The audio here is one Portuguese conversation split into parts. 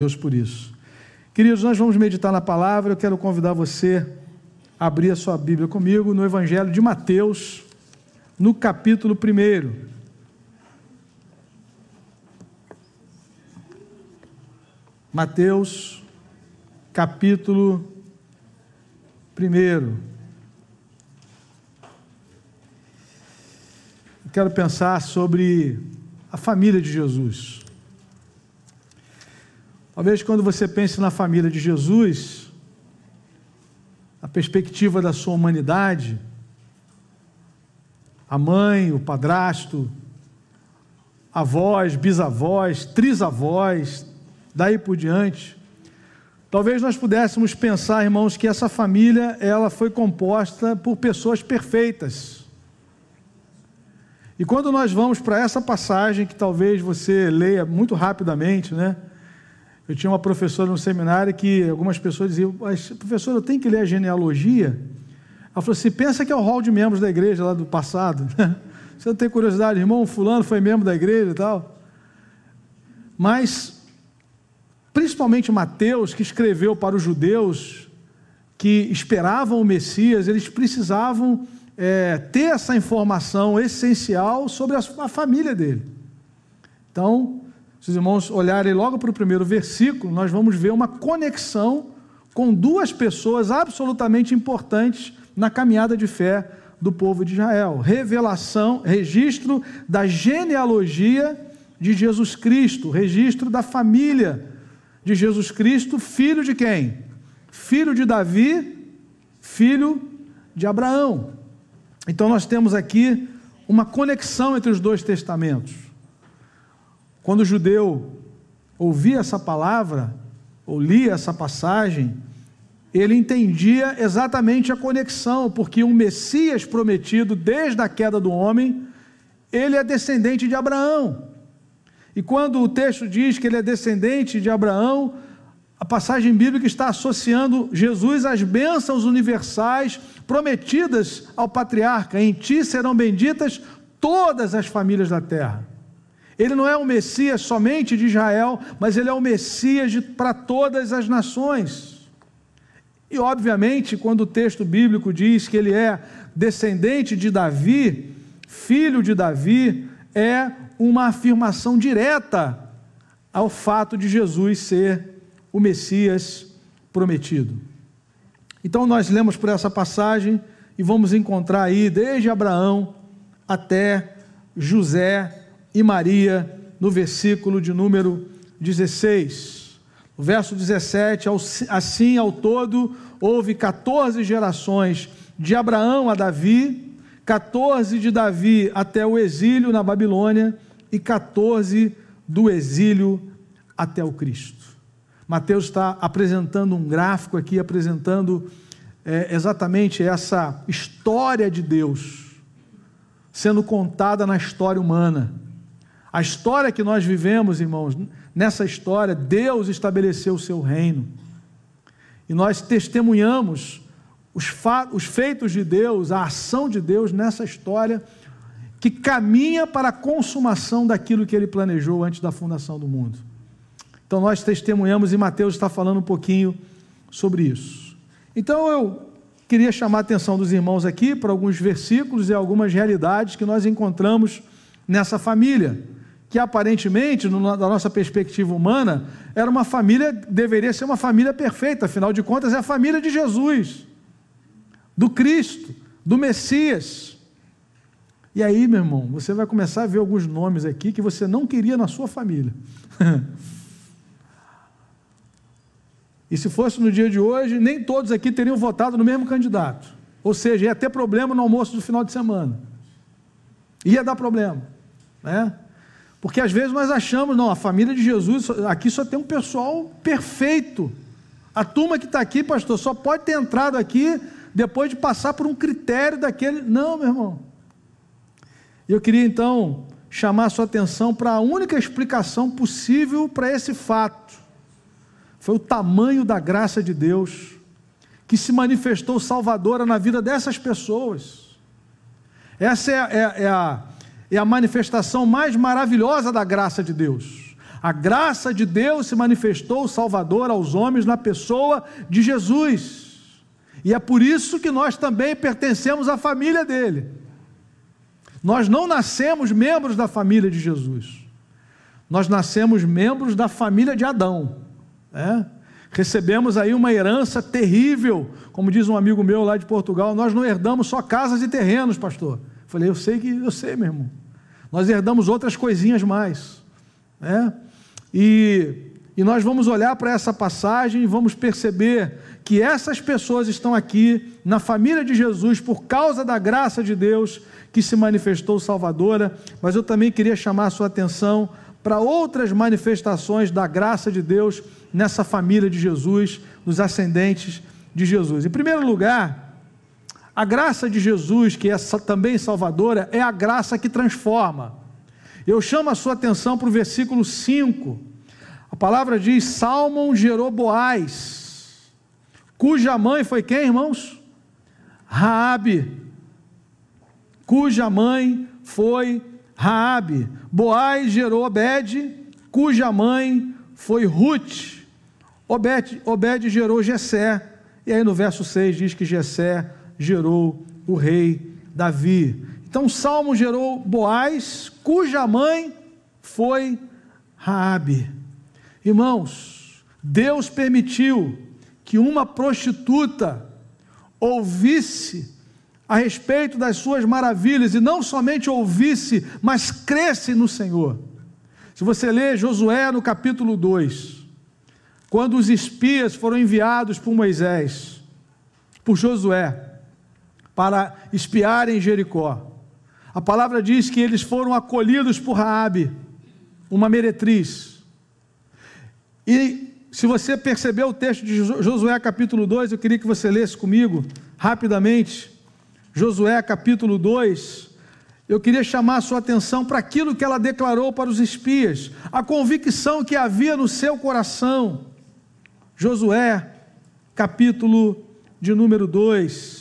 Deus por isso. Queridos, nós vamos meditar na palavra. Eu quero convidar você a abrir a sua Bíblia comigo no Evangelho de Mateus, no capítulo 1. Mateus, capítulo 1. Quero pensar sobre a família de Jesus. Talvez quando você pense na família de Jesus, a perspectiva da sua humanidade, a mãe, o padrasto, avós, bisavós, trisavós, daí por diante, talvez nós pudéssemos pensar, irmãos, que essa família ela foi composta por pessoas perfeitas. E quando nós vamos para essa passagem que talvez você leia muito rapidamente, né? Eu tinha uma professora no seminário que algumas pessoas diziam, mas professor, eu tenho que ler a genealogia? Ela falou assim: pensa que é o hall de membros da igreja lá do passado. Você não tem curiosidade, irmão, fulano foi membro da igreja e tal. Mas, principalmente Mateus, que escreveu para os judeus que esperavam o Messias, eles precisavam é, ter essa informação essencial sobre a, a família dele. Então, se os irmãos olharem logo para o primeiro versículo, nós vamos ver uma conexão com duas pessoas absolutamente importantes na caminhada de fé do povo de Israel. Revelação, registro da genealogia de Jesus Cristo, registro da família de Jesus Cristo, filho de quem? Filho de Davi, filho de Abraão. Então nós temos aqui uma conexão entre os dois testamentos. Quando o judeu ouvia essa palavra, ou lia essa passagem, ele entendia exatamente a conexão, porque um Messias prometido desde a queda do homem, ele é descendente de Abraão. E quando o texto diz que ele é descendente de Abraão, a passagem bíblica está associando Jesus às bênçãos universais prometidas ao patriarca: em ti serão benditas todas as famílias da terra. Ele não é o Messias somente de Israel, mas ele é o Messias para todas as nações. E, obviamente, quando o texto bíblico diz que ele é descendente de Davi, filho de Davi, é uma afirmação direta ao fato de Jesus ser o Messias prometido. Então, nós lemos por essa passagem e vamos encontrar aí, desde Abraão até José e Maria, no versículo de número 16. O verso 17, assim ao todo houve 14 gerações de Abraão a Davi, 14 de Davi até o exílio na Babilônia e 14 do exílio até o Cristo. Mateus está apresentando um gráfico aqui, apresentando é, exatamente essa história de Deus sendo contada na história humana. A história que nós vivemos, irmãos, nessa história, Deus estabeleceu o seu reino. E nós testemunhamos os, os feitos de Deus, a ação de Deus nessa história que caminha para a consumação daquilo que ele planejou antes da fundação do mundo. Então nós testemunhamos e Mateus está falando um pouquinho sobre isso. Então eu queria chamar a atenção dos irmãos aqui para alguns versículos e algumas realidades que nós encontramos nessa família que aparentemente, da nossa perspectiva humana, era uma família, deveria ser uma família perfeita, afinal de contas, é a família de Jesus, do Cristo, do Messias. E aí, meu irmão, você vai começar a ver alguns nomes aqui que você não queria na sua família. e se fosse no dia de hoje, nem todos aqui teriam votado no mesmo candidato. Ou seja, ia ter problema no almoço do final de semana. Ia dar problema. Né? Porque às vezes nós achamos, não, a família de Jesus, aqui só tem um pessoal perfeito. A turma que está aqui, pastor, só pode ter entrado aqui depois de passar por um critério daquele. Não, meu irmão. Eu queria então chamar a sua atenção para a única explicação possível para esse fato. Foi o tamanho da graça de Deus que se manifestou salvadora na vida dessas pessoas. Essa é, é, é a é a manifestação mais maravilhosa da graça de Deus. A graça de Deus se manifestou Salvador aos homens na pessoa de Jesus. E é por isso que nós também pertencemos à família dele. Nós não nascemos membros da família de Jesus. Nós nascemos membros da família de Adão. Né? Recebemos aí uma herança terrível, como diz um amigo meu lá de Portugal, nós não herdamos só casas e terrenos, pastor. Falei, eu sei que eu sei, meu irmão. Nós herdamos outras coisinhas mais. Né? E, e nós vamos olhar para essa passagem e vamos perceber que essas pessoas estão aqui na família de Jesus por causa da graça de Deus que se manifestou salvadora, mas eu também queria chamar a sua atenção para outras manifestações da graça de Deus nessa família de Jesus, nos ascendentes de Jesus. Em primeiro lugar, a graça de Jesus, que é também salvadora, é a graça que transforma. Eu chamo a sua atenção para o versículo 5. A palavra diz: Salmon gerou Boaz, cuja mãe foi quem, irmãos? Raabe. Cuja mãe foi Raabe. Boaz gerou Obed, cuja mãe foi Ruth. Obed, Obed gerou Jessé, e aí no verso 6 diz que Jessé gerou o rei Davi. Então Salmo gerou Boaz, cuja mãe foi Raabe. Irmãos, Deus permitiu que uma prostituta ouvisse a respeito das suas maravilhas e não somente ouvisse, mas cresce no Senhor. Se você ler Josué no capítulo 2, quando os espias foram enviados por Moisés, por Josué, para espiarem Jericó, a palavra diz que eles foram acolhidos por Raabe, uma meretriz. E se você percebeu o texto de Josué capítulo 2, eu queria que você lesse comigo rapidamente. Josué capítulo 2, eu queria chamar a sua atenção para aquilo que ela declarou para os espias, a convicção que havia no seu coração Josué, capítulo de número 2.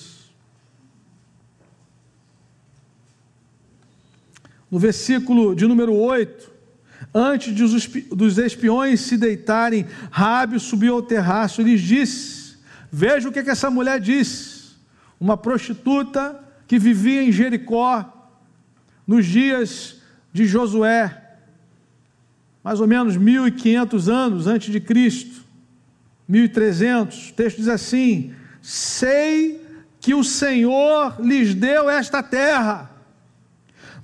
No versículo de número 8, antes dos espiões se deitarem, Rábio subiu ao terraço e lhes disse: Veja o que, que essa mulher disse. Uma prostituta que vivia em Jericó nos dias de Josué, mais ou menos 1500 anos antes de Cristo. 1300, o texto diz assim: Sei que o Senhor lhes deu esta terra.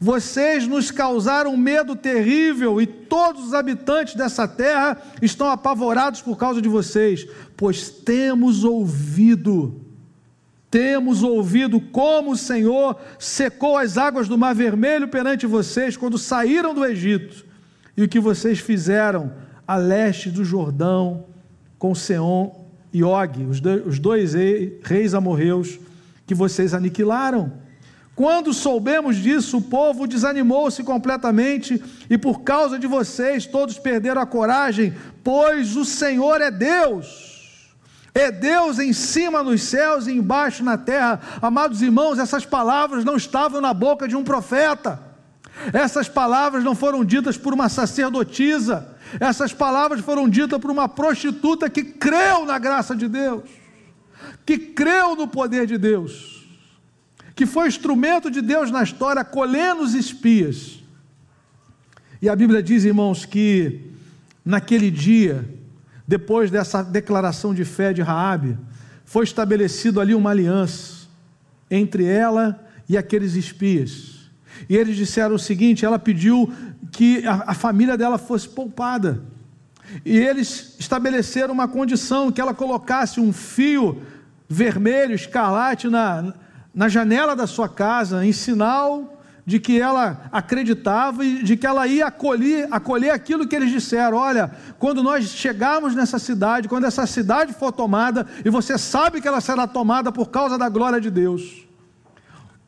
Vocês nos causaram medo terrível e todos os habitantes dessa terra estão apavorados por causa de vocês, pois temos ouvido, temos ouvido como o Senhor secou as águas do Mar Vermelho perante vocês quando saíram do Egito e o que vocês fizeram a leste do Jordão com Seom e Og, os dois reis amorreus que vocês aniquilaram. Quando soubemos disso, o povo desanimou-se completamente e por causa de vocês todos perderam a coragem, pois o Senhor é Deus. É Deus em cima nos céus e embaixo na terra. Amados irmãos, essas palavras não estavam na boca de um profeta. Essas palavras não foram ditas por uma sacerdotisa. Essas palavras foram ditas por uma prostituta que creu na graça de Deus, que creu no poder de Deus, que foi instrumento de Deus na história, colhendo os espias. E a Bíblia diz, irmãos, que naquele dia, depois dessa declaração de fé de Raabe, foi estabelecido ali uma aliança entre ela e aqueles espias. E eles disseram o seguinte: ela pediu que a, a família dela fosse poupada. E eles estabeleceram uma condição que ela colocasse um fio vermelho, escarlate, na, na janela da sua casa, em sinal de que ela acreditava e de que ela ia acolher, acolher aquilo que eles disseram. Olha, quando nós chegarmos nessa cidade, quando essa cidade for tomada, e você sabe que ela será tomada por causa da glória de Deus,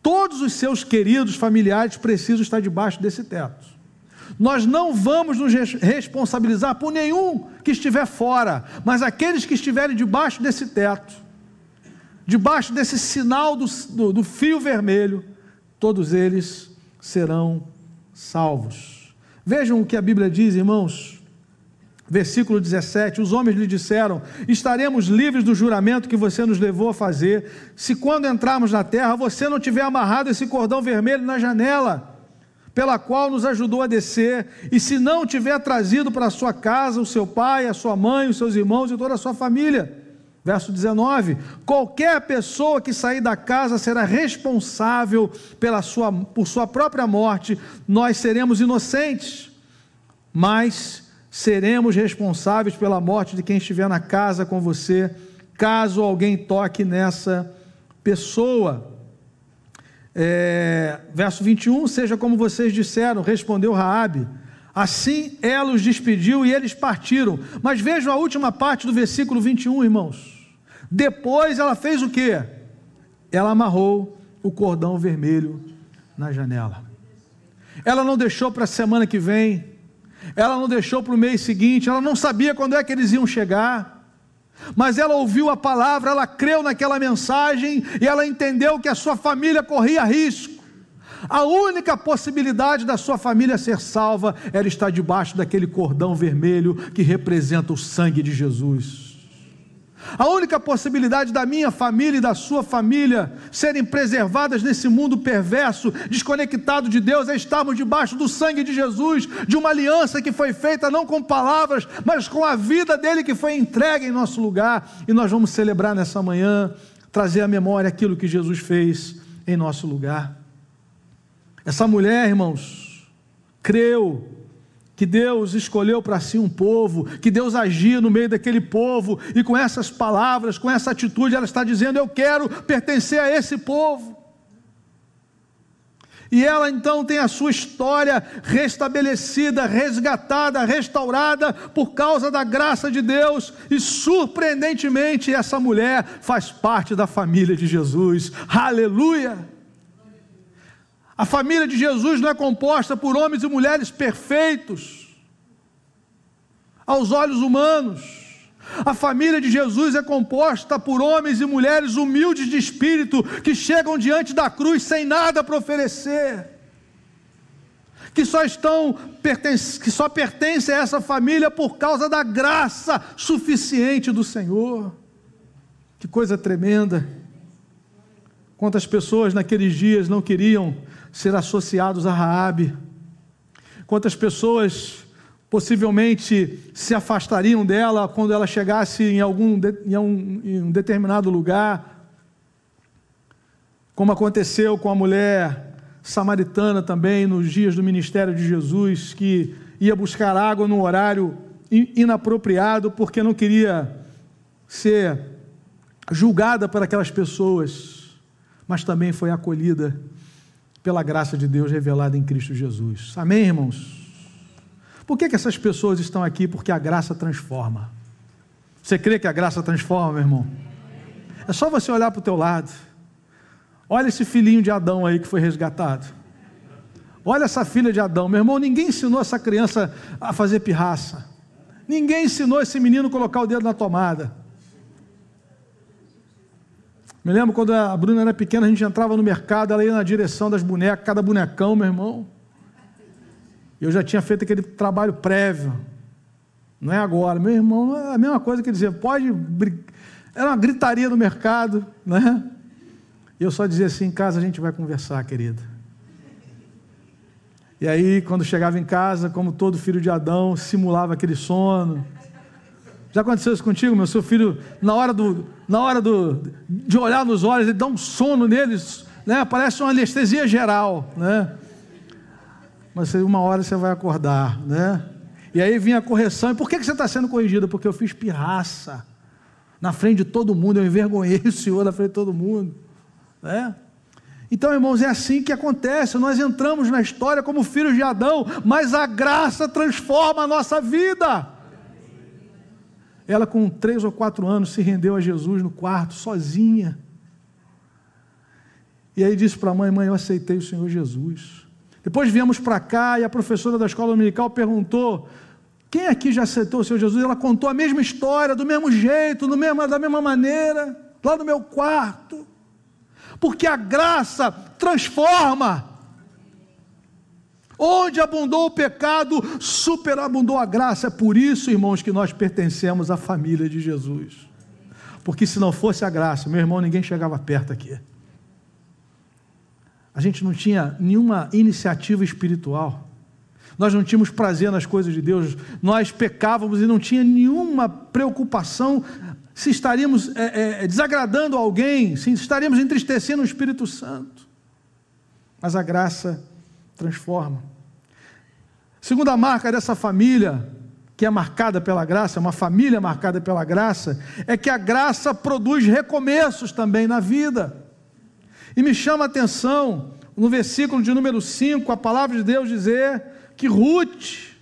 todos os seus queridos familiares precisam estar debaixo desse teto. Nós não vamos nos responsabilizar por nenhum que estiver fora, mas aqueles que estiverem debaixo desse teto, debaixo desse sinal do, do, do fio vermelho, todos eles serão salvos. Vejam o que a Bíblia diz, irmãos, Versículo 17: Os homens lhe disseram: Estaremos livres do juramento que você nos levou a fazer, se quando entrarmos na terra você não tiver amarrado esse cordão vermelho na janela, pela qual nos ajudou a descer, e se não tiver trazido para sua casa o seu pai, a sua mãe, os seus irmãos e toda a sua família. Verso 19: Qualquer pessoa que sair da casa será responsável pela sua, por sua própria morte, nós seremos inocentes, mas seremos responsáveis pela morte de quem estiver na casa com você, caso alguém toque nessa pessoa. É, verso 21, seja como vocês disseram, respondeu Raabe. Assim ela os despediu e eles partiram. Mas vejam a última parte do versículo 21, irmãos. Depois ela fez o que? Ela amarrou o cordão vermelho na janela. Ela não deixou para a semana que vem, ela não deixou para o mês seguinte, ela não sabia quando é que eles iam chegar. Mas ela ouviu a palavra, ela creu naquela mensagem e ela entendeu que a sua família corria risco. A única possibilidade da sua família ser salva era estar debaixo daquele cordão vermelho que representa o sangue de Jesus. A única possibilidade da minha família e da sua família serem preservadas nesse mundo perverso, desconectado de Deus, é estarmos debaixo do sangue de Jesus, de uma aliança que foi feita não com palavras, mas com a vida dele que foi entregue em nosso lugar. E nós vamos celebrar nessa manhã, trazer à memória aquilo que Jesus fez em nosso lugar. Essa mulher, irmãos, creu que Deus escolheu para si um povo, que Deus agia no meio daquele povo, e com essas palavras, com essa atitude, ela está dizendo: Eu quero pertencer a esse povo. E ela então tem a sua história restabelecida, resgatada, restaurada por causa da graça de Deus, e surpreendentemente essa mulher faz parte da família de Jesus. Aleluia! A família de Jesus não é composta por homens e mulheres perfeitos, aos olhos humanos. A família de Jesus é composta por homens e mulheres humildes de espírito que chegam diante da cruz sem nada para oferecer, que só estão que só pertencem a essa família por causa da graça suficiente do Senhor. Que coisa tremenda! Quantas pessoas naqueles dias não queriam ser associados a Raabe. Quantas pessoas possivelmente se afastariam dela quando ela chegasse em algum em um, em um determinado lugar, como aconteceu com a mulher samaritana também nos dias do ministério de Jesus, que ia buscar água no horário inapropriado porque não queria ser julgada por aquelas pessoas, mas também foi acolhida pela graça de Deus revelada em Cristo Jesus. Amém, irmãos? Por que, que essas pessoas estão aqui? Porque a graça transforma. Você crê que a graça transforma, meu irmão? É só você olhar para o teu lado. Olha esse filhinho de Adão aí que foi resgatado. Olha essa filha de Adão. Meu irmão, ninguém ensinou essa criança a fazer pirraça. Ninguém ensinou esse menino a colocar o dedo na tomada. Me lembro quando a Bruna era pequena, a gente entrava no mercado, ela ia na direção das bonecas, cada bonecão, meu irmão. Eu já tinha feito aquele trabalho prévio. Não é agora. Meu irmão, é a mesma coisa que dizer, pode. Era uma gritaria no mercado, né? E eu só dizia assim: em casa a gente vai conversar, querida. E aí, quando chegava em casa, como todo filho de Adão, simulava aquele sono. Já aconteceu isso contigo, meu? Seu filho, na hora, do, na hora do, de olhar nos olhos, ele dá um sono neles, né? parece uma anestesia geral. Né? Mas uma hora você vai acordar. Né? E aí vinha a correção. E por que, que você está sendo corrigido? Porque eu fiz pirraça. Na frente de todo mundo, eu envergonhei o Senhor na frente de todo mundo. Né? Então, irmãos, é assim que acontece. Nós entramos na história como filhos de Adão, mas a graça transforma a nossa vida. Ela, com três ou quatro anos, se rendeu a Jesus no quarto, sozinha. E aí disse para a mãe: Mãe, eu aceitei o Senhor Jesus. Depois viemos para cá e a professora da escola dominical perguntou: Quem aqui já aceitou o Senhor Jesus? Ela contou a mesma história, do mesmo jeito, do mesmo, da mesma maneira, lá no meu quarto. Porque a graça transforma. Onde abundou o pecado, superabundou a graça. É por isso, irmãos, que nós pertencemos à família de Jesus. Porque se não fosse a graça, meu irmão, ninguém chegava perto aqui. A gente não tinha nenhuma iniciativa espiritual. Nós não tínhamos prazer nas coisas de Deus. Nós pecávamos e não tinha nenhuma preocupação se estaríamos é, é, desagradando alguém, se estaríamos entristecendo o Espírito Santo. Mas a graça transforma. Segunda marca dessa família, que é marcada pela graça, uma família marcada pela graça, é que a graça produz recomeços também na vida. E me chama a atenção, no versículo de número 5, a palavra de Deus dizer que Ruth,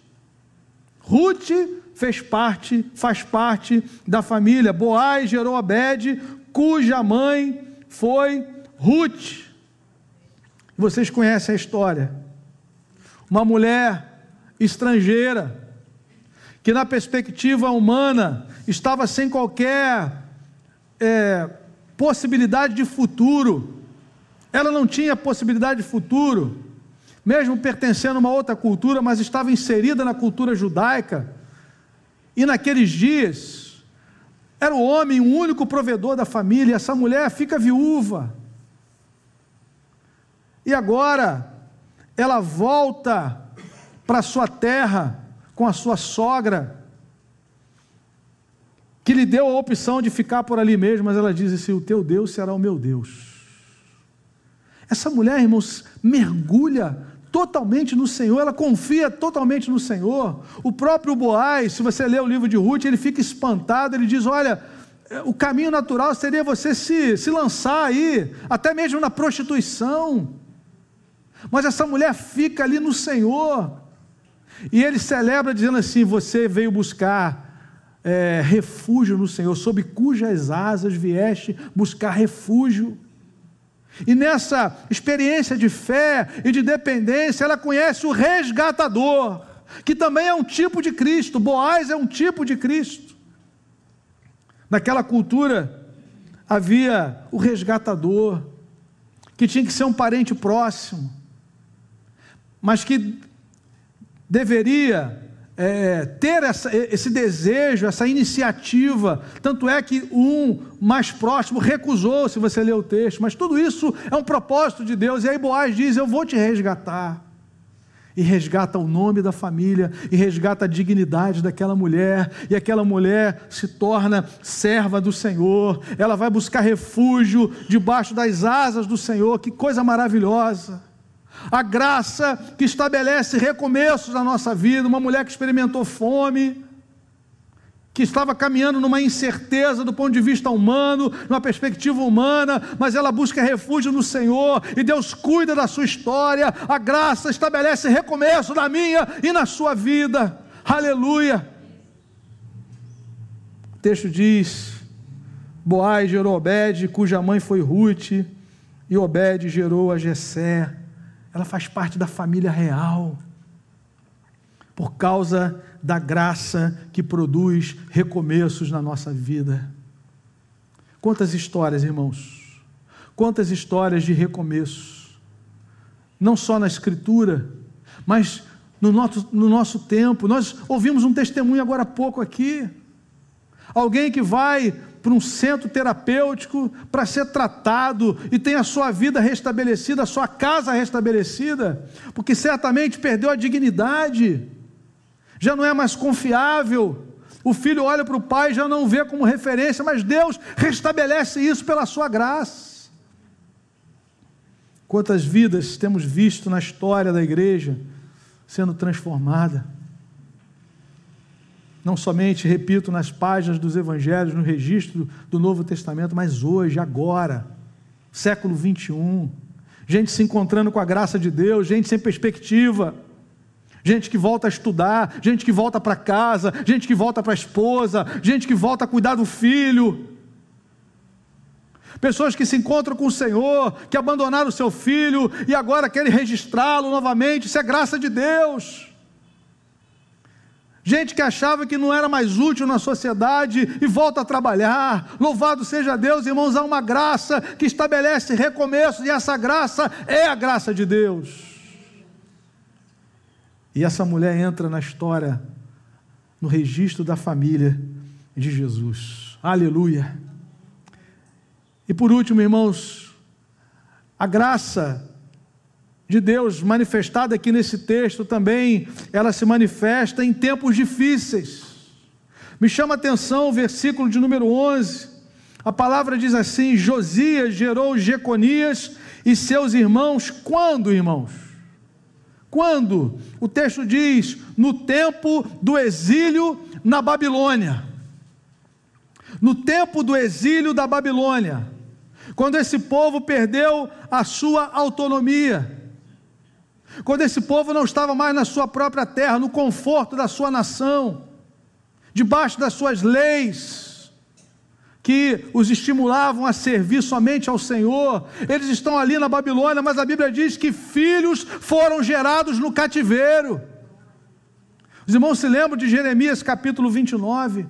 Ruth fez parte, faz parte da família. Boaz gerou Abed, cuja mãe foi Ruth. Vocês conhecem a história. Uma mulher estrangeira, que na perspectiva humana estava sem qualquer é, possibilidade de futuro. Ela não tinha possibilidade de futuro, mesmo pertencendo a uma outra cultura, mas estava inserida na cultura judaica. E naqueles dias, era o homem o único provedor da família, essa mulher fica viúva. E agora, ela volta para sua terra com a sua sogra, que lhe deu a opção de ficar por ali mesmo, mas ela diz assim: O teu Deus será o meu Deus. Essa mulher, irmãos, mergulha totalmente no Senhor, ela confia totalmente no Senhor. O próprio Boaz, se você ler o livro de Ruth, ele fica espantado, ele diz: Olha, o caminho natural seria você se, se lançar aí, até mesmo na prostituição. Mas essa mulher fica ali no Senhor. E ele celebra dizendo assim: Você veio buscar é, refúgio no Senhor, sob cujas asas vieste buscar refúgio. E nessa experiência de fé e de dependência, ela conhece o resgatador, que também é um tipo de Cristo. Boaz é um tipo de Cristo. Naquela cultura havia o resgatador, que tinha que ser um parente próximo, mas que deveria é, ter essa, esse desejo, essa iniciativa. Tanto é que um mais próximo recusou, se você ler o texto, mas tudo isso é um propósito de Deus. E aí Boaz diz: Eu vou te resgatar. E resgata o nome da família, e resgata a dignidade daquela mulher, e aquela mulher se torna serva do Senhor, ela vai buscar refúgio debaixo das asas do Senhor, que coisa maravilhosa a graça que estabelece recomeços na nossa vida, uma mulher que experimentou fome, que estava caminhando numa incerteza do ponto de vista humano, numa perspectiva humana, mas ela busca refúgio no Senhor e Deus cuida da sua história. A graça estabelece recomeço na minha e na sua vida. Aleluia. O texto diz: Boaz gerou Obed, cuja mãe foi Ruth, e Obed gerou a Jessé ela faz parte da família real. Por causa da graça que produz recomeços na nossa vida. Quantas histórias, irmãos? Quantas histórias de recomeços? Não só na Escritura, mas no nosso, no nosso tempo. Nós ouvimos um testemunho agora há pouco aqui. Alguém que vai para um centro terapêutico para ser tratado e tem a sua vida restabelecida, a sua casa restabelecida, porque certamente perdeu a dignidade, já não é mais confiável. O filho olha para o pai e já não vê como referência, mas Deus restabelece isso pela sua graça. Quantas vidas temos visto na história da igreja sendo transformada? Não somente, repito, nas páginas dos evangelhos, no registro do Novo Testamento, mas hoje, agora, século 21, gente se encontrando com a graça de Deus, gente sem perspectiva, gente que volta a estudar, gente que volta para casa, gente que volta para a esposa, gente que volta a cuidar do filho. Pessoas que se encontram com o Senhor, que abandonaram o seu filho e agora querem registrá-lo novamente, isso é graça de Deus. Gente que achava que não era mais útil na sociedade e volta a trabalhar. Louvado seja Deus, irmãos, há uma graça que estabelece recomeços e essa graça é a graça de Deus. E essa mulher entra na história, no registro da família de Jesus. Aleluia. E por último, irmãos, a graça de Deus manifestada aqui nesse texto também, ela se manifesta em tempos difíceis. Me chama a atenção o versículo de número 11. A palavra diz assim: Josias gerou Jeconias e seus irmãos, quando, irmãos? Quando? O texto diz: no tempo do exílio na Babilônia. No tempo do exílio da Babilônia, quando esse povo perdeu a sua autonomia, quando esse povo não estava mais na sua própria terra, no conforto da sua nação, debaixo das suas leis, que os estimulavam a servir somente ao Senhor. Eles estão ali na Babilônia, mas a Bíblia diz que filhos foram gerados no cativeiro. Os irmãos se lembram de Jeremias capítulo 29?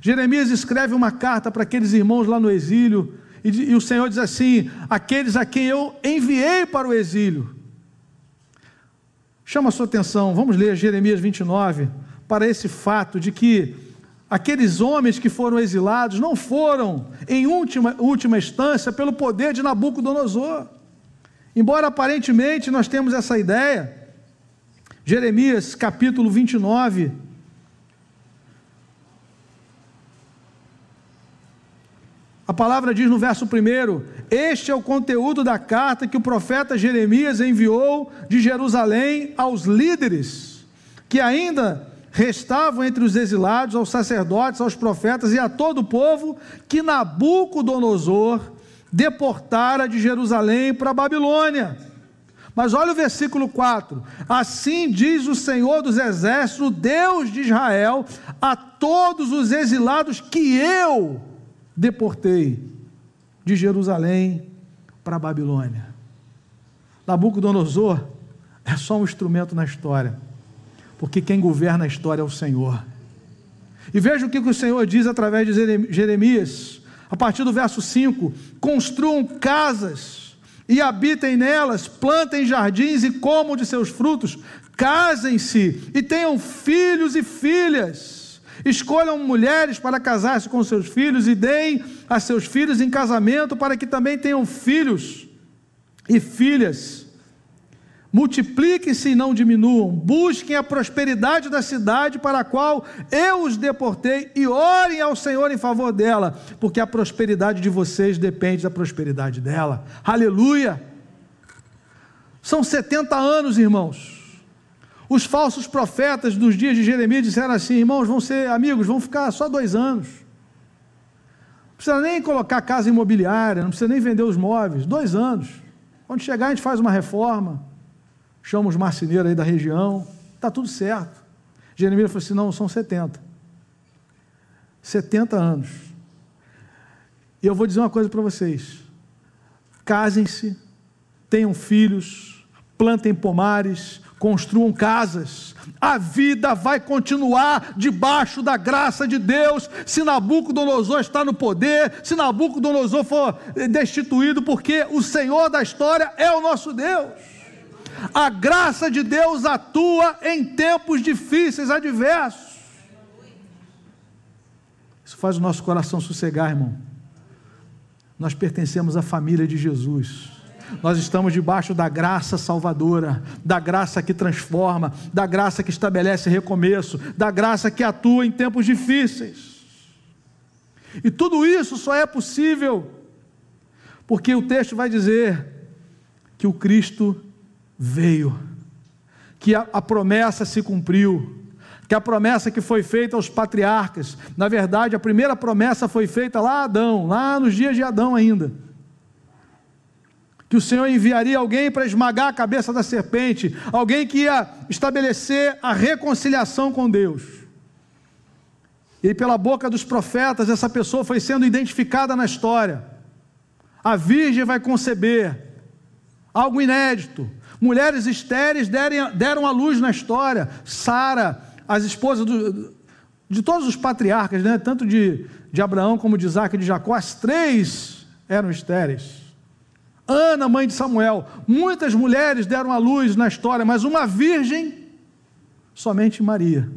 Jeremias escreve uma carta para aqueles irmãos lá no exílio, e, e o Senhor diz assim: aqueles a quem eu enviei para o exílio. Chama a sua atenção, vamos ler Jeremias 29, para esse fato de que aqueles homens que foram exilados não foram, em última, última instância, pelo poder de Nabucodonosor. Embora aparentemente nós temos essa ideia, Jeremias capítulo 29, A palavra diz no verso 1: Este é o conteúdo da carta que o profeta Jeremias enviou de Jerusalém aos líderes que ainda restavam entre os exilados, aos sacerdotes, aos profetas e a todo o povo que Nabucodonosor deportara de Jerusalém para a Babilônia. Mas olha o versículo 4: Assim diz o Senhor dos Exércitos, o Deus de Israel, a todos os exilados que eu deportei de Jerusalém para a Babilônia. Nabucodonosor é só um instrumento na história porque quem governa a história é o Senhor. E veja o que o Senhor diz através de Jeremias, a partir do verso 5: construam casas e habitem nelas, plantem jardins e comam de seus frutos, casem-se e tenham filhos e filhas. Escolham mulheres para casar-se com seus filhos e deem a seus filhos em casamento para que também tenham filhos e filhas multipliquem-se e não diminuam, busquem a prosperidade da cidade para a qual eu os deportei e orem ao Senhor em favor dela, porque a prosperidade de vocês depende da prosperidade dela. Aleluia! São 70 anos, irmãos. Os falsos profetas dos dias de Jeremias disseram assim: irmãos, vão ser amigos, vão ficar só dois anos. Não precisa nem colocar casa imobiliária, não precisa nem vender os móveis, dois anos. Quando chegar, a gente faz uma reforma chama os marceneiros aí da região, está tudo certo. Jeremias falou assim: não, são 70. 70 anos. E eu vou dizer uma coisa para vocês: casem-se, tenham filhos, plantem pomares, construam casas. A vida vai continuar debaixo da graça de Deus. Se Nabucodonosor está no poder, se Nabucodonosor for destituído, porque o Senhor da história é o nosso Deus. A graça de Deus atua em tempos difíceis, adversos. Isso faz o nosso coração sossegar, irmão. Nós pertencemos à família de Jesus. Nós estamos debaixo da graça salvadora, da graça que transforma, da graça que estabelece recomeço, da graça que atua em tempos difíceis. E tudo isso só é possível porque o texto vai dizer que o Cristo veio, que a, a promessa se cumpriu, que a promessa que foi feita aos patriarcas, na verdade, a primeira promessa foi feita lá a Adão, lá nos dias de Adão ainda. Que o Senhor enviaria alguém para esmagar a cabeça da serpente, alguém que ia estabelecer a reconciliação com Deus. E pela boca dos profetas, essa pessoa foi sendo identificada na história. A virgem vai conceber algo inédito, Mulheres estéreis deram a luz na história. Sara, as esposas do, de todos os patriarcas, né? tanto de, de Abraão como de Isaac e de Jacó, as três eram estéreis. Ana, mãe de Samuel, muitas mulheres deram a luz na história, mas uma virgem Somente Maria,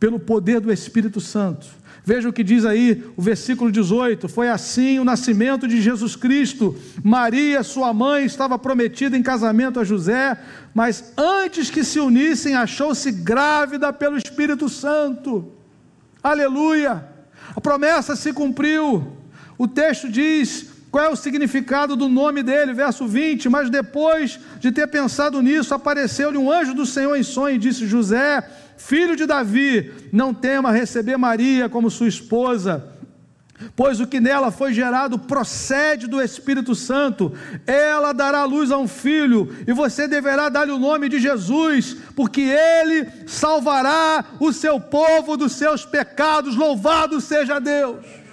pelo poder do Espírito Santo. Veja o que diz aí o versículo 18: Foi assim o nascimento de Jesus Cristo. Maria, sua mãe, estava prometida em casamento a José, mas antes que se unissem, achou-se grávida pelo Espírito Santo. Aleluia! A promessa se cumpriu. O texto diz qual é o significado do nome dele, verso 20. Mas depois de ter pensado nisso, apareceu-lhe um anjo do Senhor em sonho e disse: José, filho de Davi, não tema receber Maria como sua esposa pois o que nela foi gerado procede do Espírito Santo. Ela dará luz a um filho, e você deverá dar-lhe o nome de Jesus, porque ele salvará o seu povo dos seus pecados. Louvado seja Deus!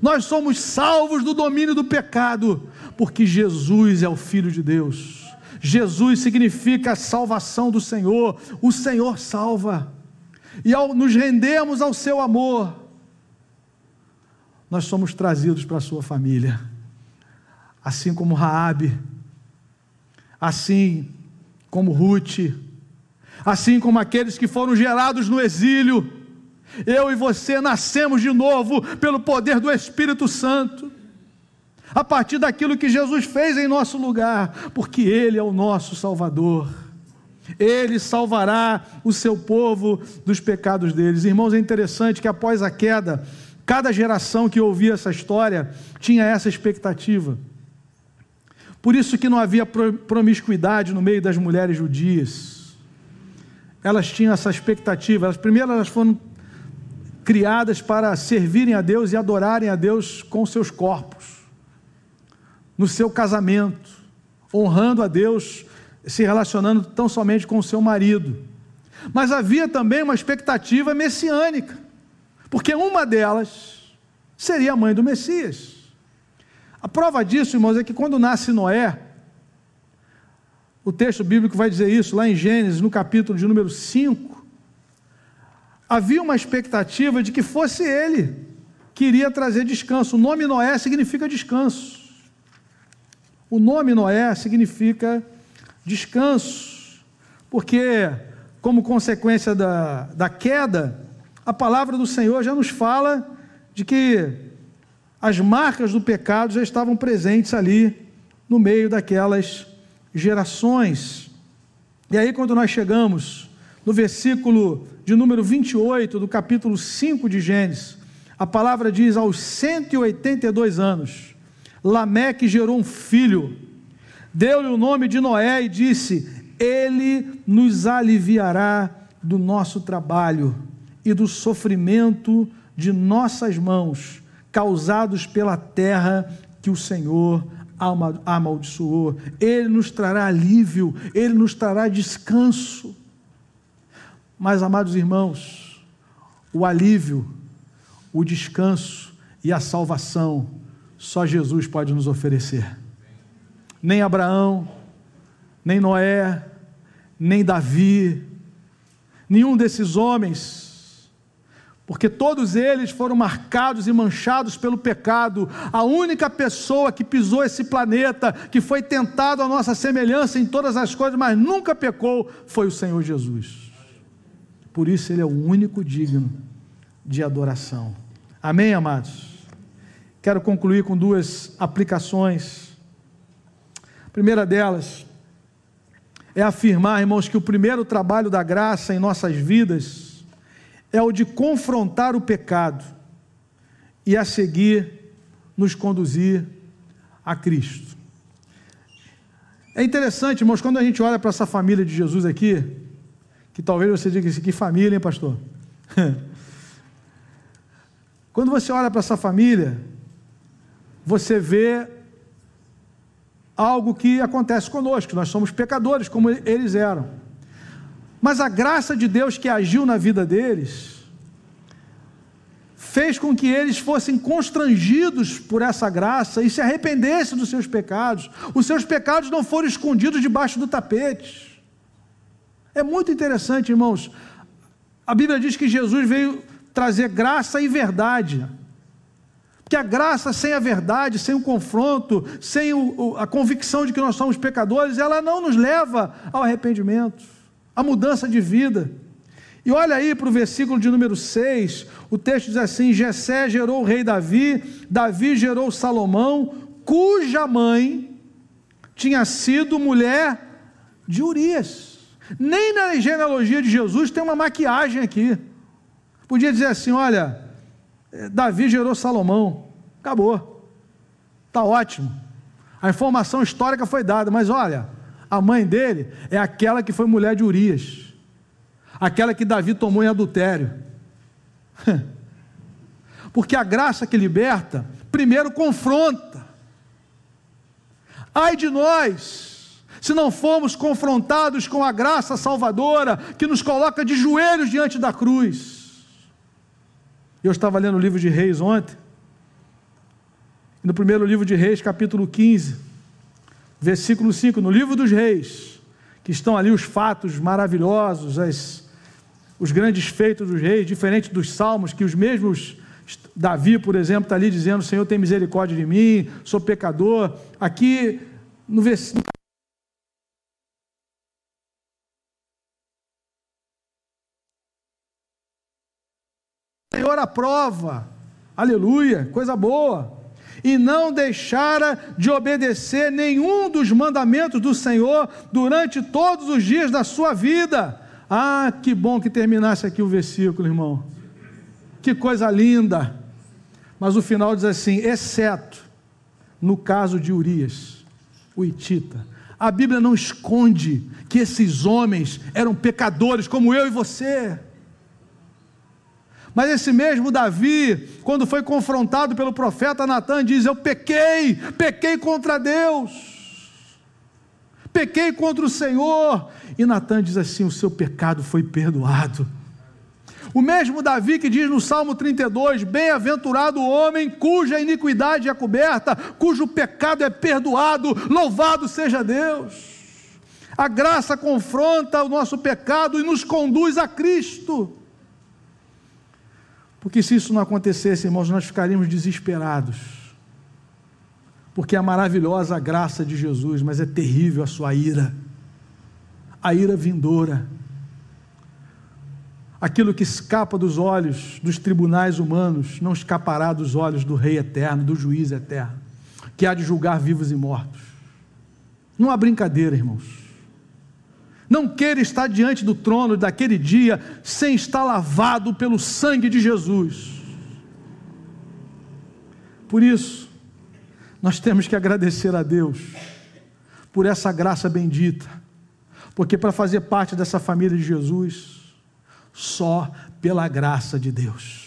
Nós somos salvos do domínio do pecado, porque Jesus é o Filho de Deus. Jesus significa a salvação do Senhor, o Senhor salva. E ao nos rendermos ao seu amor, nós somos trazidos para a sua família. Assim como Raabe, assim como Ruth, assim como aqueles que foram gerados no exílio, eu e você nascemos de novo pelo poder do Espírito Santo, a partir daquilo que Jesus fez em nosso lugar, porque Ele é o nosso Salvador. Ele salvará o seu povo dos pecados deles. Irmãos, é interessante que após a queda, Cada geração que ouvia essa história tinha essa expectativa. Por isso que não havia promiscuidade no meio das mulheres judias. Elas tinham essa expectativa. Elas, primeiro, elas foram criadas para servirem a Deus e adorarem a Deus com seus corpos, no seu casamento, honrando a Deus, se relacionando tão somente com o seu marido. Mas havia também uma expectativa messiânica porque uma delas seria a mãe do Messias. A prova disso, irmãos, é que quando nasce Noé, o texto bíblico vai dizer isso lá em Gênesis, no capítulo de número 5, havia uma expectativa de que fosse ele que iria trazer descanso. O nome Noé significa descanso. O nome Noé significa descanso, porque, como consequência da, da queda, a palavra do Senhor já nos fala de que as marcas do pecado já estavam presentes ali no meio daquelas gerações. E aí, quando nós chegamos no versículo de número 28 do capítulo 5 de Gênesis, a palavra diz: aos 182 anos, Lameque gerou um filho, deu-lhe o nome de Noé e disse: Ele nos aliviará do nosso trabalho e do sofrimento de nossas mãos, causados pela terra que o Senhor amaldiçoou. Ele nos trará alívio, ele nos trará descanso. Mas, amados irmãos, o alívio, o descanso e a salvação só Jesus pode nos oferecer. Nem Abraão, nem Noé, nem Davi, nenhum desses homens porque todos eles foram marcados e manchados pelo pecado. A única pessoa que pisou esse planeta, que foi tentado à nossa semelhança em todas as coisas, mas nunca pecou, foi o Senhor Jesus. Por isso ele é o único digno de adoração. Amém, amados? Quero concluir com duas aplicações. A primeira delas é afirmar, irmãos, que o primeiro trabalho da graça em nossas vidas é o de confrontar o pecado e a seguir nos conduzir a Cristo. É interessante, irmãos, quando a gente olha para essa família de Jesus aqui, que talvez você diga assim, que família, hein, pastor? quando você olha para essa família, você vê algo que acontece conosco, nós somos pecadores, como eles eram. Mas a graça de Deus que agiu na vida deles fez com que eles fossem constrangidos por essa graça e se arrependessem dos seus pecados. Os seus pecados não foram escondidos debaixo do tapete. É muito interessante, irmãos. A Bíblia diz que Jesus veio trazer graça e verdade. Porque a graça sem a verdade, sem o confronto, sem o, a convicção de que nós somos pecadores, ela não nos leva ao arrependimento. a mudança de vida. E olha aí para o versículo de número 6, o texto diz assim: Jessé gerou o rei Davi, Davi gerou Salomão, cuja mãe tinha sido mulher de Urias. Nem na genealogia de Jesus tem uma maquiagem aqui. Podia dizer assim: olha, Davi gerou Salomão, acabou, está ótimo. A informação histórica foi dada, mas olha, a mãe dele é aquela que foi mulher de Urias, aquela que Davi tomou em adultério. Porque a graça que liberta, primeiro confronta. Ai de nós, se não formos confrontados com a graça salvadora que nos coloca de joelhos diante da cruz. Eu estava lendo o livro de Reis ontem, no primeiro livro de Reis, capítulo 15 versículo 5, no livro dos reis, que estão ali os fatos maravilhosos, as, os grandes feitos dos reis, diferente dos salmos, que os mesmos, Davi, por exemplo, está ali dizendo: Senhor, tem misericórdia de mim, sou pecador. Aqui, no Senhor aprova, aleluia, coisa boa e não deixara de obedecer nenhum dos mandamentos do Senhor durante todos os dias da sua vida. Ah, que bom que terminasse aqui o versículo, irmão. Que coisa linda. Mas o final diz assim: exceto no caso de Urias, o Itita. A Bíblia não esconde que esses homens eram pecadores como eu e você. Mas esse mesmo Davi, quando foi confrontado pelo profeta Natan, diz: Eu pequei, pequei contra Deus, pequei contra o Senhor. E Natan diz assim: O seu pecado foi perdoado. O mesmo Davi que diz no Salmo 32: Bem-aventurado o homem cuja iniquidade é coberta, cujo pecado é perdoado, louvado seja Deus. A graça confronta o nosso pecado e nos conduz a Cristo. Porque se isso não acontecesse, irmãos, nós ficaríamos desesperados. Porque é maravilhosa a graça de Jesus, mas é terrível a sua ira. A ira vindoura. Aquilo que escapa dos olhos dos tribunais humanos não escapará dos olhos do Rei eterno, do juiz eterno, que há de julgar vivos e mortos. Não há brincadeira, irmãos. Não queira estar diante do trono daquele dia sem estar lavado pelo sangue de Jesus. Por isso, nós temos que agradecer a Deus por essa graça bendita, porque para fazer parte dessa família de Jesus, só pela graça de Deus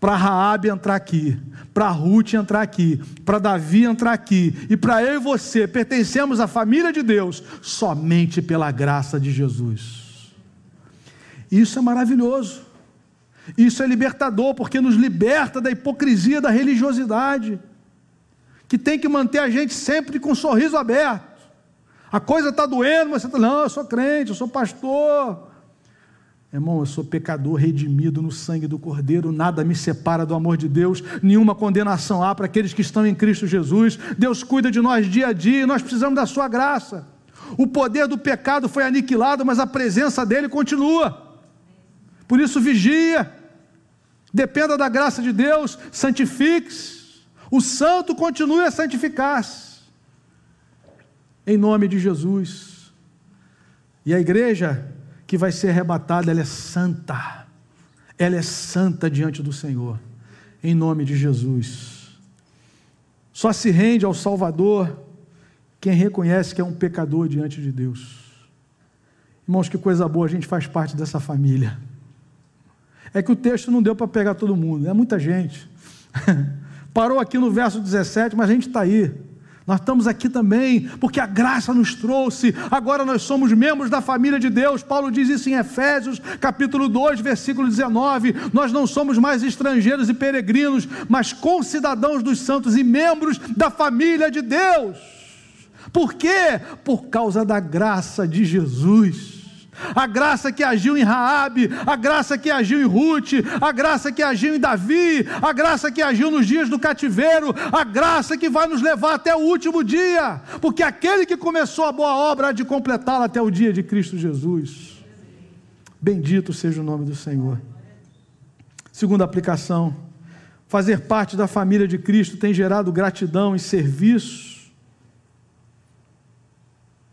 para Raabe entrar aqui, para Ruth entrar aqui, para Davi entrar aqui e para eu e você pertencemos à família de Deus somente pela graça de Jesus. Isso é maravilhoso. Isso é libertador porque nos liberta da hipocrisia da religiosidade, que tem que manter a gente sempre com um sorriso aberto. A coisa está doendo, mas você está, não, eu sou crente, eu sou pastor, Irmão, eu sou pecador redimido no sangue do Cordeiro, nada me separa do amor de Deus, nenhuma condenação há para aqueles que estão em Cristo Jesus. Deus cuida de nós dia a dia nós precisamos da Sua graça. O poder do pecado foi aniquilado, mas a presença dele continua. Por isso, vigia, dependa da graça de Deus, santifique-se. O santo continue a santificar-se. Em nome de Jesus. E a igreja que vai ser arrebatada, ela é santa. Ela é santa diante do Senhor, em nome de Jesus. Só se rende ao Salvador quem reconhece que é um pecador diante de Deus. Irmãos, que coisa boa, a gente faz parte dessa família. É que o texto não deu para pegar todo mundo, é muita gente. Parou aqui no verso 17, mas a gente está aí. Nós estamos aqui também porque a graça nos trouxe. Agora nós somos membros da família de Deus. Paulo diz isso em Efésios, capítulo 2, versículo 19. Nós não somos mais estrangeiros e peregrinos, mas concidadãos dos santos e membros da família de Deus. Por quê? Por causa da graça de Jesus a graça que agiu em Raabe, a graça que agiu em Ruth, a graça que agiu em Davi, a graça que agiu nos dias do cativeiro, a graça que vai nos levar até o último dia, porque aquele que começou a boa obra há de completá-la até o dia de Cristo Jesus. Bendito seja o nome do Senhor. Segunda aplicação: fazer parte da família de Cristo tem gerado gratidão e serviço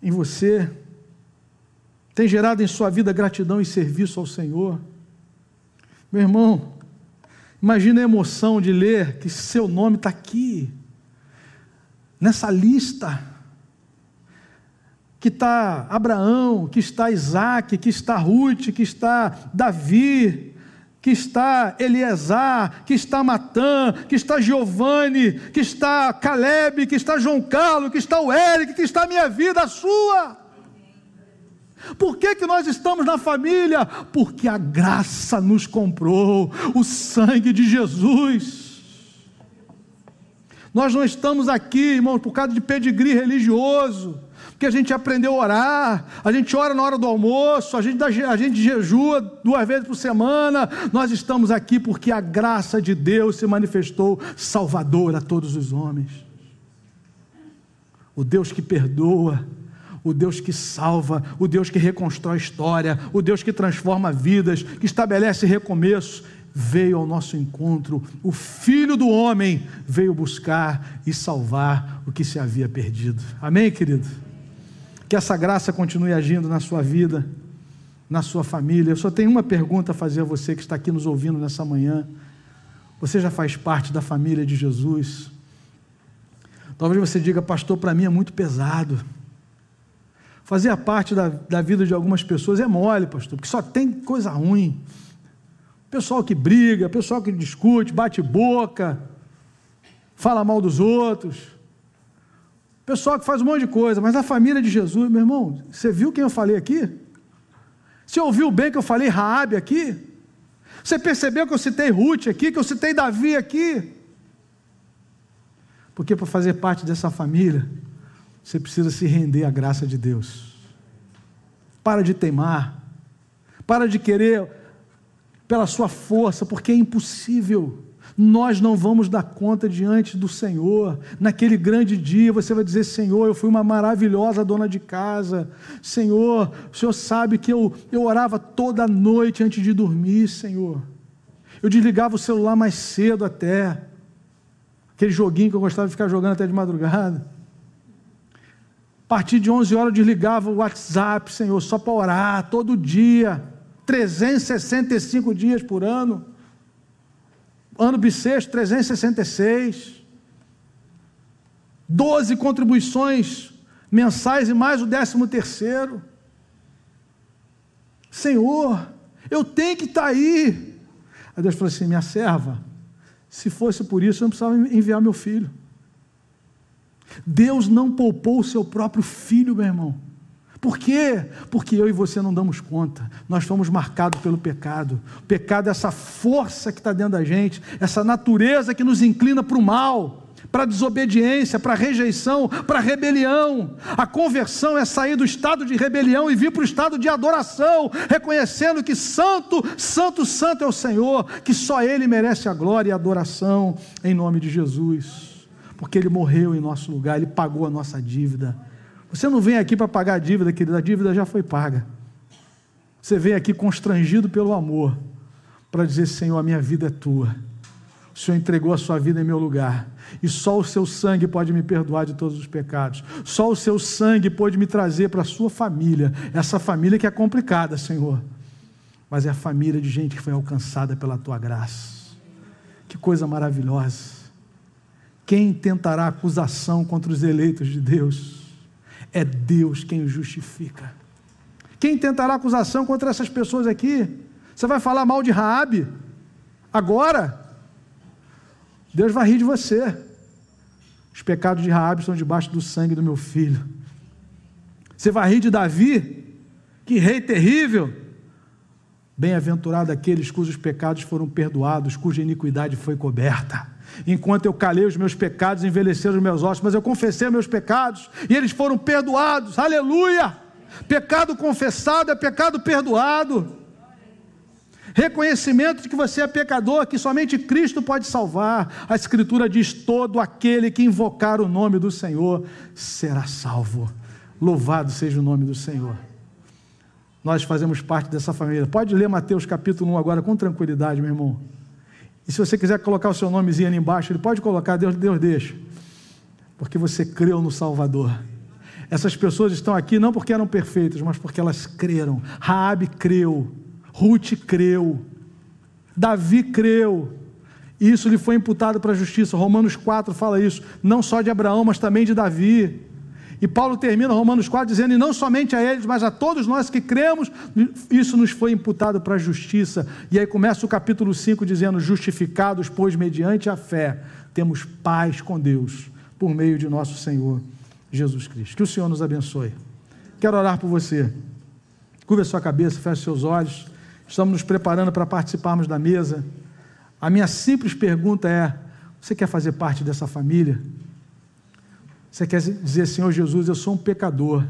em você, tem gerado em sua vida gratidão e serviço ao Senhor. Meu irmão, imagina a emoção de ler que seu nome está aqui, nessa lista que está Abraão, que está Isaac, que está Ruth, que está Davi, que está Eliezer, que está Matã, que está Giovanni, que está Caleb, que está João Carlos, que está o Eric, que está a minha vida, a sua. Por que, que nós estamos na família? Porque a graça nos comprou, o sangue de Jesus. Nós não estamos aqui, irmãos, por causa de pedigree religioso que a gente aprendeu a orar, a gente ora na hora do almoço, a gente, a gente jejua duas vezes por semana. Nós estamos aqui porque a graça de Deus se manifestou salvador a todos os homens. O Deus que perdoa, o Deus que salva, o Deus que reconstrói história, o Deus que transforma vidas, que estabelece recomeços, veio ao nosso encontro, o Filho do Homem veio buscar e salvar o que se havia perdido. Amém, querido? Que essa graça continue agindo na sua vida, na sua família. Eu só tenho uma pergunta a fazer a você que está aqui nos ouvindo nessa manhã. Você já faz parte da família de Jesus? Talvez você diga, pastor, para mim é muito pesado. Fazer parte da, da vida de algumas pessoas é mole, pastor, porque só tem coisa ruim. Pessoal que briga, pessoal que discute, bate boca, fala mal dos outros. Pessoal que faz um monte de coisa, mas a família de Jesus, meu irmão, você viu quem eu falei aqui? Você ouviu bem que eu falei Raabe aqui? Você percebeu que eu citei Ruth aqui, que eu citei Davi aqui? Porque para fazer parte dessa família, você precisa se render à graça de Deus. Para de teimar. Para de querer pela sua força, porque é impossível. Nós não vamos dar conta diante do Senhor. Naquele grande dia você vai dizer: Senhor, eu fui uma maravilhosa dona de casa. Senhor, o Senhor sabe que eu, eu orava toda noite antes de dormir, Senhor. Eu desligava o celular mais cedo até. Aquele joguinho que eu gostava de ficar jogando até de madrugada. A partir de 11 horas eu desligava o WhatsApp, Senhor, só para orar, todo dia. 365 dias por ano ano bissexto 366, 12 contribuições mensais e mais o décimo terceiro. Senhor, eu tenho que estar tá aí. Aí Deus falou assim: minha serva, se fosse por isso, eu não precisava enviar meu filho. Deus não poupou o seu próprio filho, meu irmão. Por quê? Porque eu e você não damos conta. Nós fomos marcados pelo pecado. O pecado é essa força que está dentro da gente, essa natureza que nos inclina para o mal, para a desobediência, para a rejeição, para a rebelião. A conversão é sair do estado de rebelião e vir para o estado de adoração, reconhecendo que santo, santo, santo é o Senhor, que só Ele merece a glória e a adoração em nome de Jesus. Porque Ele morreu em nosso lugar, Ele pagou a nossa dívida. Você não vem aqui para pagar a dívida, querida, a dívida já foi paga. Você vem aqui constrangido pelo amor, para dizer: Senhor, a minha vida é tua. O Senhor entregou a sua vida em meu lugar. E só o seu sangue pode me perdoar de todos os pecados. Só o seu sangue pode me trazer para a sua família. Essa família que é complicada, Senhor. Mas é a família de gente que foi alcançada pela tua graça. Que coisa maravilhosa. Quem tentará acusação contra os eleitos de Deus? é Deus quem o justifica. Quem tentará acusação contra essas pessoas aqui? Você vai falar mal de Raabe? Agora? Deus vai rir de você. Os pecados de Raabe estão debaixo do sangue do meu filho. Você vai rir de Davi? Que rei terrível! Bem-aventurado aqueles cujos pecados foram perdoados, cuja iniquidade foi coberta. Enquanto eu calei os meus pecados, envelheceram os meus ossos, mas eu confessei meus pecados e eles foram perdoados. Aleluia! Pecado confessado é pecado perdoado. Reconhecimento de que você é pecador, que somente Cristo pode salvar. A Escritura diz: todo aquele que invocar o nome do Senhor será salvo. Louvado seja o nome do Senhor. nós fazemos parte dessa família. Pode ler Mateus capítulo 1 agora com tranquilidade, meu irmão. E se você quiser colocar o seu nomezinho ali embaixo, ele pode colocar, Deus, Deus deixa. Porque você creu no Salvador. Essas pessoas estão aqui não porque eram perfeitas, mas porque elas creram. Raabe creu, Ruth creu, Davi creu. E isso lhe foi imputado para a justiça. Romanos 4 fala isso, não só de Abraão, mas também de Davi. E Paulo termina Romanos 4 dizendo: E não somente a eles, mas a todos nós que cremos, isso nos foi imputado para a justiça. E aí começa o capítulo 5 dizendo: Justificados, pois, mediante a fé, temos paz com Deus, por meio de nosso Senhor Jesus Cristo. Que o Senhor nos abençoe. Quero orar por você. Curva sua cabeça, feche seus olhos. Estamos nos preparando para participarmos da mesa. A minha simples pergunta é: você quer fazer parte dessa família? Você quer dizer, Senhor Jesus, eu sou um pecador.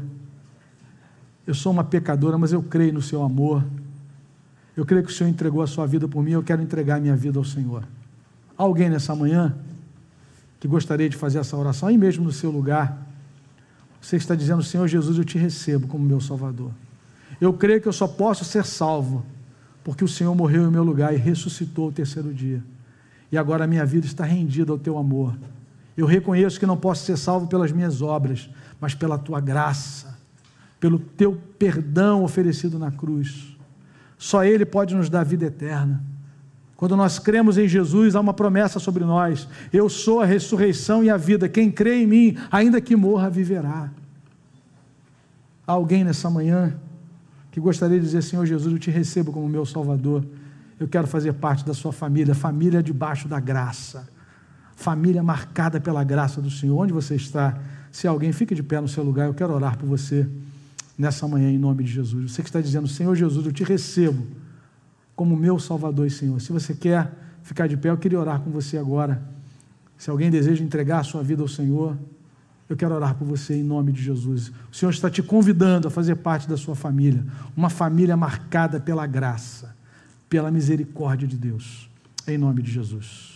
Eu sou uma pecadora, mas eu creio no seu amor. Eu creio que o Senhor entregou a sua vida por mim, eu quero entregar a minha vida ao Senhor. Alguém nessa manhã que gostaria de fazer essa oração, aí mesmo no seu lugar, você está dizendo, Senhor Jesus, eu te recebo como meu Salvador. Eu creio que eu só posso ser salvo porque o Senhor morreu em meu lugar e ressuscitou o terceiro dia. E agora a minha vida está rendida ao teu amor. Eu reconheço que não posso ser salvo pelas minhas obras, mas pela tua graça, pelo teu perdão oferecido na cruz. Só Ele pode nos dar vida eterna. Quando nós cremos em Jesus, há uma promessa sobre nós: Eu sou a ressurreição e a vida. Quem crê em mim, ainda que morra, viverá. Há alguém nessa manhã que gostaria de dizer: Senhor Jesus, eu te recebo como meu Salvador. Eu quero fazer parte da sua família, família debaixo da graça família marcada pela graça do Senhor. Onde você está? Se alguém fica de pé no seu lugar, eu quero orar por você nessa manhã em nome de Jesus. Você que está dizendo, Senhor Jesus, eu te recebo como meu Salvador e Senhor. Se você quer ficar de pé, eu queria orar com você agora. Se alguém deseja entregar a sua vida ao Senhor, eu quero orar por você em nome de Jesus. O Senhor está te convidando a fazer parte da sua família, uma família marcada pela graça, pela misericórdia de Deus. Em nome de Jesus.